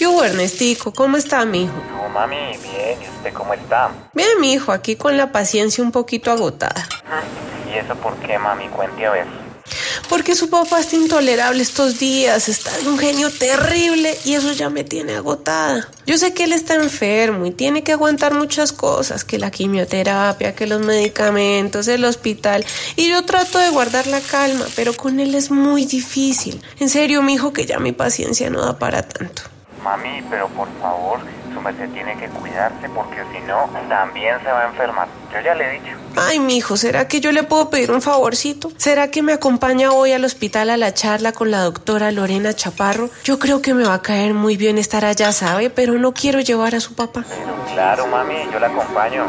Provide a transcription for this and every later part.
¿Qué hubo, Ernestico? ¿Cómo está, mijo? No, mami, bien, ¿y usted cómo está? Bien, mijo, aquí con la paciencia un poquito agotada. ¿Y eso por qué, mami? Cuente a ver. Porque su papá está intolerable estos días, está de un genio terrible y eso ya me tiene agotada. Yo sé que él está enfermo y tiene que aguantar muchas cosas, que la quimioterapia, que los medicamentos, el hospital. Y yo trato de guardar la calma, pero con él es muy difícil. En serio, mijo, que ya mi paciencia no da para tanto. Mami, pero por favor, su merced tiene que cuidarse porque si no, también se va a enfermar. Yo ya le he dicho. Ay, mijo, ¿será que yo le puedo pedir un favorcito? ¿Será que me acompaña hoy al hospital a la charla con la doctora Lorena Chaparro? Yo creo que me va a caer muy bien estar allá, ¿sabe? Pero no quiero llevar a su papá. Pero claro, mami, yo la acompaño.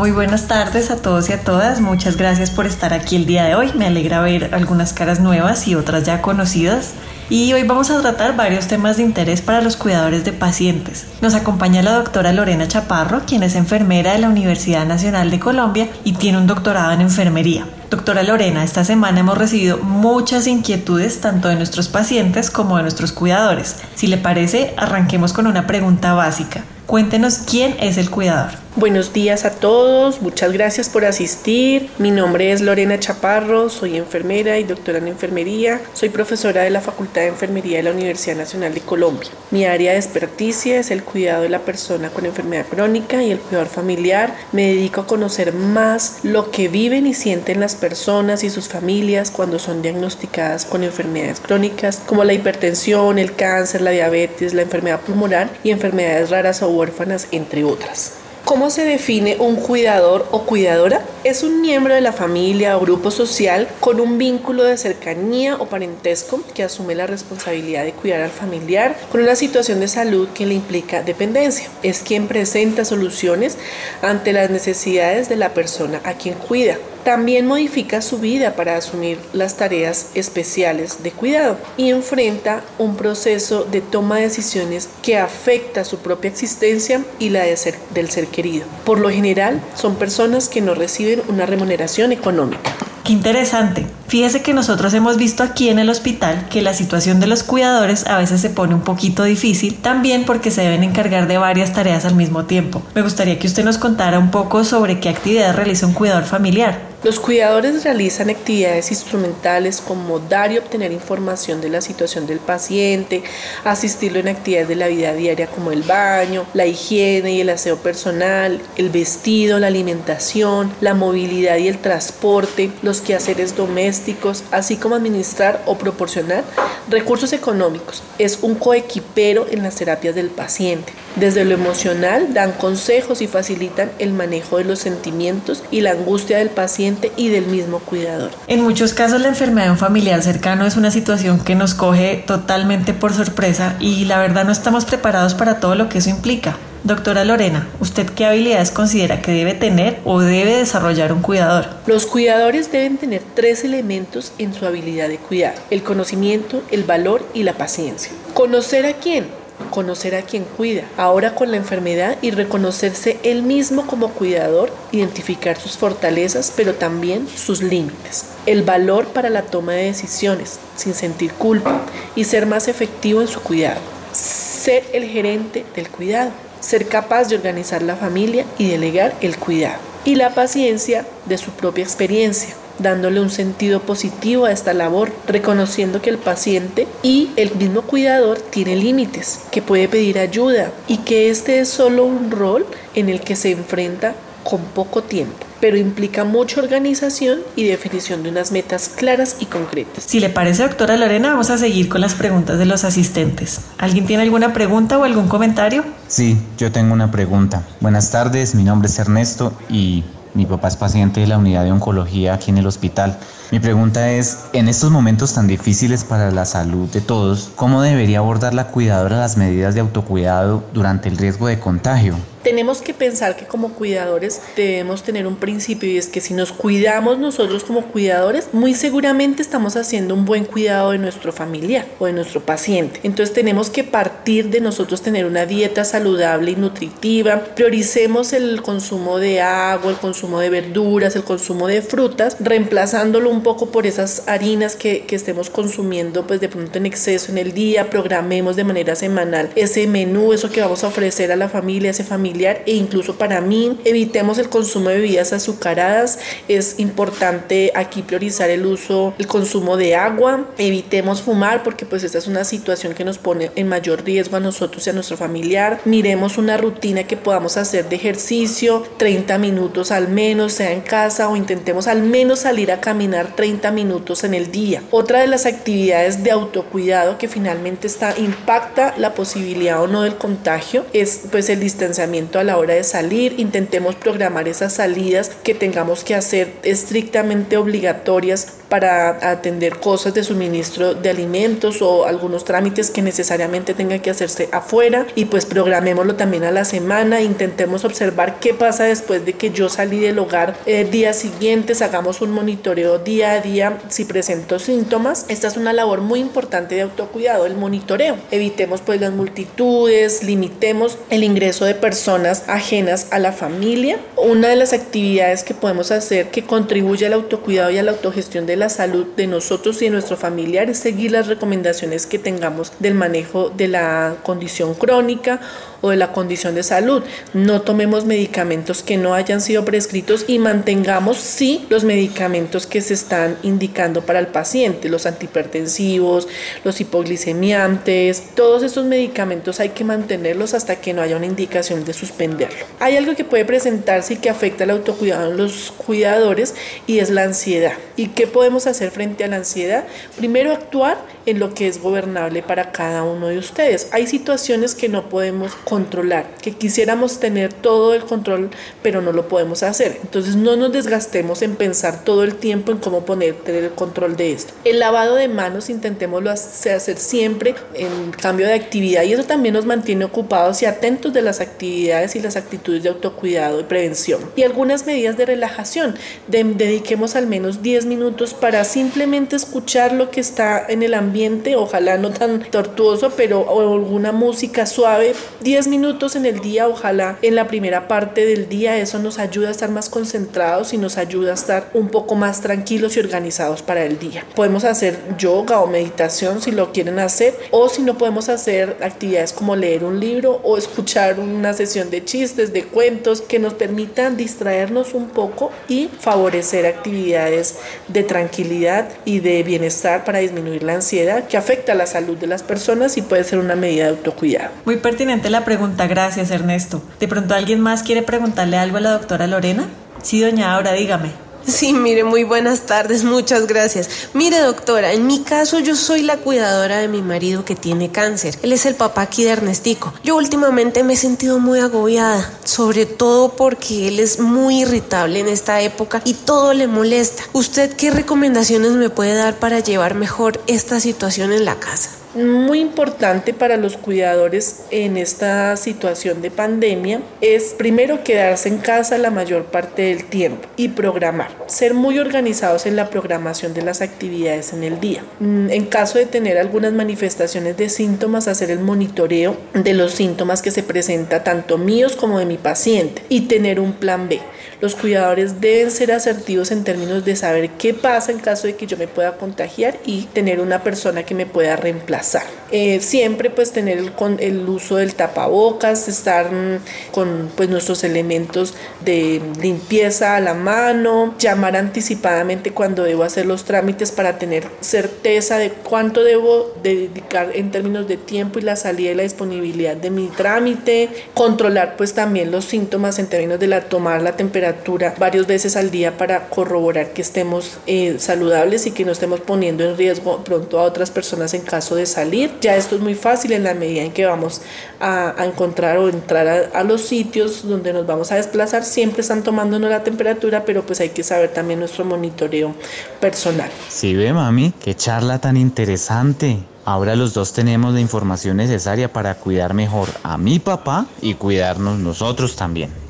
Muy buenas tardes a todos y a todas. Muchas gracias por estar aquí el día de hoy. Me alegra ver algunas caras nuevas y otras ya conocidas. Y hoy vamos a tratar varios temas de interés para los cuidadores de pacientes. Nos acompaña la doctora Lorena Chaparro, quien es enfermera de la Universidad Nacional de Colombia y tiene un doctorado en enfermería. Doctora Lorena, esta semana hemos recibido muchas inquietudes tanto de nuestros pacientes como de nuestros cuidadores. Si le parece, arranquemos con una pregunta básica. Cuéntenos quién es el cuidador. Buenos días a todos, muchas gracias por asistir. Mi nombre es Lorena Chaparro, soy enfermera y doctora en enfermería. Soy profesora de la Facultad de Enfermería de la Universidad Nacional de Colombia. Mi área de experticia es el cuidado de la persona con enfermedad crónica y el cuidador familiar. Me dedico a conocer más lo que viven y sienten las personas y sus familias cuando son diagnosticadas con enfermedades crónicas como la hipertensión, el cáncer, la diabetes, la enfermedad pulmonar y enfermedades raras o huérfanas, entre otras. ¿Cómo se define un cuidador o cuidadora? Es un miembro de la familia o grupo social con un vínculo de cercanía o parentesco que asume la responsabilidad de cuidar al familiar con una situación de salud que le implica dependencia. Es quien presenta soluciones ante las necesidades de la persona a quien cuida. También modifica su vida para asumir las tareas especiales de cuidado y enfrenta un proceso de toma de decisiones que afecta su propia existencia y la de del ser querido. Por lo general, son personas que no reciben una remuneración económica. Qué interesante. Fíjese que nosotros hemos visto aquí en el hospital que la situación de los cuidadores a veces se pone un poquito difícil, también porque se deben encargar de varias tareas al mismo tiempo. Me gustaría que usted nos contara un poco sobre qué actividades realiza un cuidador familiar. Los cuidadores realizan actividades instrumentales como dar y obtener información de la situación del paciente, asistirlo en actividades de la vida diaria como el baño, la higiene y el aseo personal, el vestido, la alimentación, la movilidad y el transporte, los quehaceres domésticos, así como administrar o proporcionar recursos económicos. Es un coequipero en las terapias del paciente. Desde lo emocional dan consejos y facilitan el manejo de los sentimientos y la angustia del paciente y del mismo cuidador. En muchos casos la enfermedad de un familiar cercano es una situación que nos coge totalmente por sorpresa y la verdad no estamos preparados para todo lo que eso implica. Doctora Lorena, ¿usted qué habilidades considera que debe tener o debe desarrollar un cuidador? Los cuidadores deben tener tres elementos en su habilidad de cuidar, el conocimiento, el valor y la paciencia. ¿Conocer a quién? Conocer a quien cuida, ahora con la enfermedad y reconocerse él mismo como cuidador, identificar sus fortalezas, pero también sus límites. El valor para la toma de decisiones, sin sentir culpa, y ser más efectivo en su cuidado. Ser el gerente del cuidado, ser capaz de organizar la familia y delegar el cuidado. y la paciencia de su propia experiencia dándole un sentido positivo a esta labor, reconociendo que el paciente y el mismo cuidador tiene límites, que puede pedir ayuda y que este es solo un rol en el que se enfrenta con poco tiempo pero implica mucha organización y definición de unas metas claras y concretas. Si le parece, doctora Lorena, vamos a seguir con las preguntas de los asistentes. ¿Alguien tiene alguna pregunta o algún comentario? Sí, yo tengo una pregunta. Buenas tardes, mi nombre es Ernesto y mi papá es paciente de la unidad de oncología aquí en el hospital. Mi pregunta es, en estos momentos tan difíciles para la salud de todos, ¿cómo debería abordar la cuidadora las medidas de autocuidado durante el riesgo de contagio? tenemos que pensar que como cuidadores debemos tener un principio y es que si nos cuidamos nosotros como cuidadores, muy seguramente estamos haciendo un buen cuidado de nuestro familiar o de nuestro paciente. Entonces tenemos que partir de nosotros tener una dieta saludable y nutritiva, prioricemos el consumo de agua, el consumo de verduras, el consumo de frutas, reemplazándolo un poco por esas harinas que, que estemos consumiendo pues de pronto en exceso en el día, programemos de manera semanal ese menú, eso que vamos a ofrecer a la familia, a ese familiar e incluso para mí evitemos el consumo de bebidas azucaradas. Es importante aquí priorizar el uso, el consumo de agua. Evitemos fumar porque pues esta es una situación que nos pone en mayor riesgo a nosotros y a nuestro familiar. Miremos una rutina que podamos hacer de ejercicio 30 minutos al menos, sea en casa o intentemos al menos salir a caminar 30 minutos en el día. Otra de las actividades de autocuidado que finalmente está impacta la posibilidad o no del contagio es pues el distanciamiento a la hora de salir, intentemos programar esas salidas que tengamos que hacer estrictamente obligatorias para atender cosas de suministro de alimentos o algunos trámites que necesariamente tengan que hacerse afuera. Y pues programémoslo también a la semana, intentemos observar qué pasa después de que yo salí del hogar eh, días siguientes, hagamos un monitoreo día a día si presento síntomas. Esta es una labor muy importante de autocuidado, el monitoreo. Evitemos pues las multitudes, limitemos el ingreso de personas ajenas a la familia. Una de las actividades que podemos hacer que contribuye al autocuidado y a la autogestión de la salud de nosotros y de nuestros familiares, seguir las recomendaciones que tengamos del manejo de la condición crónica o de la condición de salud. No tomemos medicamentos que no hayan sido prescritos y mantengamos sí los medicamentos que se están indicando para el paciente, los antihipertensivos, los hipoglicemiantes, todos estos medicamentos hay que mantenerlos hasta que no haya una indicación de suspenderlo. Hay algo que puede presentarse y que afecta al autocuidado en los cuidadores y es la ansiedad. ¿Y qué podemos hacer frente a la ansiedad? Primero actuar en lo que es gobernable para cada uno de ustedes. Hay situaciones que no podemos controlar, que quisiéramos tener todo el control, pero no lo podemos hacer. Entonces no nos desgastemos en pensar todo el tiempo en cómo poner tener el control de esto. El lavado de manos intentémoslo hacer siempre en cambio de actividad y eso también nos mantiene ocupados y atentos de las actividades y las actitudes de autocuidado y prevención. Y algunas medidas de relajación. dediquemos al menos 10 minutos para simplemente escuchar lo que está en el ambiente, ojalá no tan tortuoso, pero alguna música suave. 10 minutos en el día, ojalá en la primera parte del día, eso nos ayuda a estar más concentrados y nos ayuda a estar un poco más tranquilos y organizados para el día. Podemos hacer yoga o meditación si lo quieren hacer o si no podemos hacer actividades como leer un libro o escuchar una sesión de chistes, de cuentos que nos permitan distraernos un poco y favorecer actividades de tranquilidad y de bienestar para disminuir la ansiedad que afecta a la salud de las personas y puede ser una medida de autocuidado. Muy pertinente la pregunta, gracias Ernesto. ¿De pronto alguien más quiere preguntarle algo a la doctora Lorena? Sí, doña Aura, dígame. Sí, mire, muy buenas tardes, muchas gracias. Mire, doctora, en mi caso yo soy la cuidadora de mi marido que tiene cáncer. Él es el papá aquí de Ernestico. Yo últimamente me he sentido muy agobiada, sobre todo porque él es muy irritable en esta época y todo le molesta. ¿Usted qué recomendaciones me puede dar para llevar mejor esta situación en la casa? Muy importante para los cuidadores en esta situación de pandemia es primero quedarse en casa la mayor parte del tiempo y programar, ser muy organizados en la programación de las actividades en el día. Mm, en caso de tener algunas manifestaciones de síntomas, hacer el monitoreo de los síntomas que se presenta tanto míos como de mi paciente y tener un plan B. Los cuidadores deben ser asertivos en términos de saber qué pasa en caso de que yo me pueda contagiar y tener una persona que me pueda reemplazar. Eh, siempre pues tener el, con el uso del tapabocas, estar mm, con pues nuestros elementos de limpieza a la mano, llamar anticipadamente cuando debo hacer los trámites para tener certeza de cuánto debo dedicar en términos de tiempo y la salida y la disponibilidad de mi trámite, controlar pues también los síntomas en términos de la tomar la temperatura varias veces al día para corroborar que estemos eh, saludables y que no estemos poniendo en riesgo pronto a otras personas en caso de salir. Ya esto es muy fácil en la medida en que vamos a, encontrar o entrar a, los sitios donde nos vamos a desplazar, siempre están tomándonos la temperatura, pero pues hay que saber también nuestro monitoreo personal. Sí, ve mami, qué charla tan interesante. Ahora los dos tenemos la información necesaria para cuidar mejor a mi papá y cuidarnos nosotros también.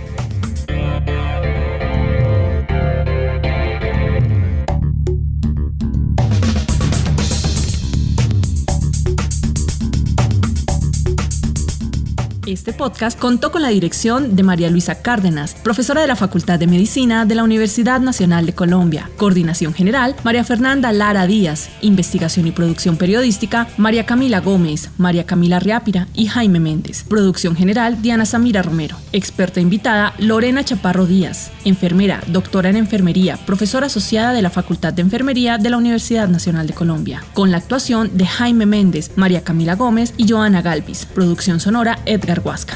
Este podcast contó con la dirección de María Luisa Cárdenas, profesora de la Facultad de Medicina de la Universidad Nacional de Colombia. Coordinación general, María Fernanda Lara Díaz. Investigación y producción periodística, María Camila Gómez, María Camila Riápira y Jaime Méndez. Producción general, Diana Samira Romero. Experta invitada, Lorena Chaparro Díaz. Enfermera, doctora en enfermería, profesora asociada de la Facultad de Enfermería de la Universidad Nacional de Colombia. Con la actuación de Jaime Méndez, María Camila Gómez y Joana Galvis. Producción sonora, Edgar Huasca.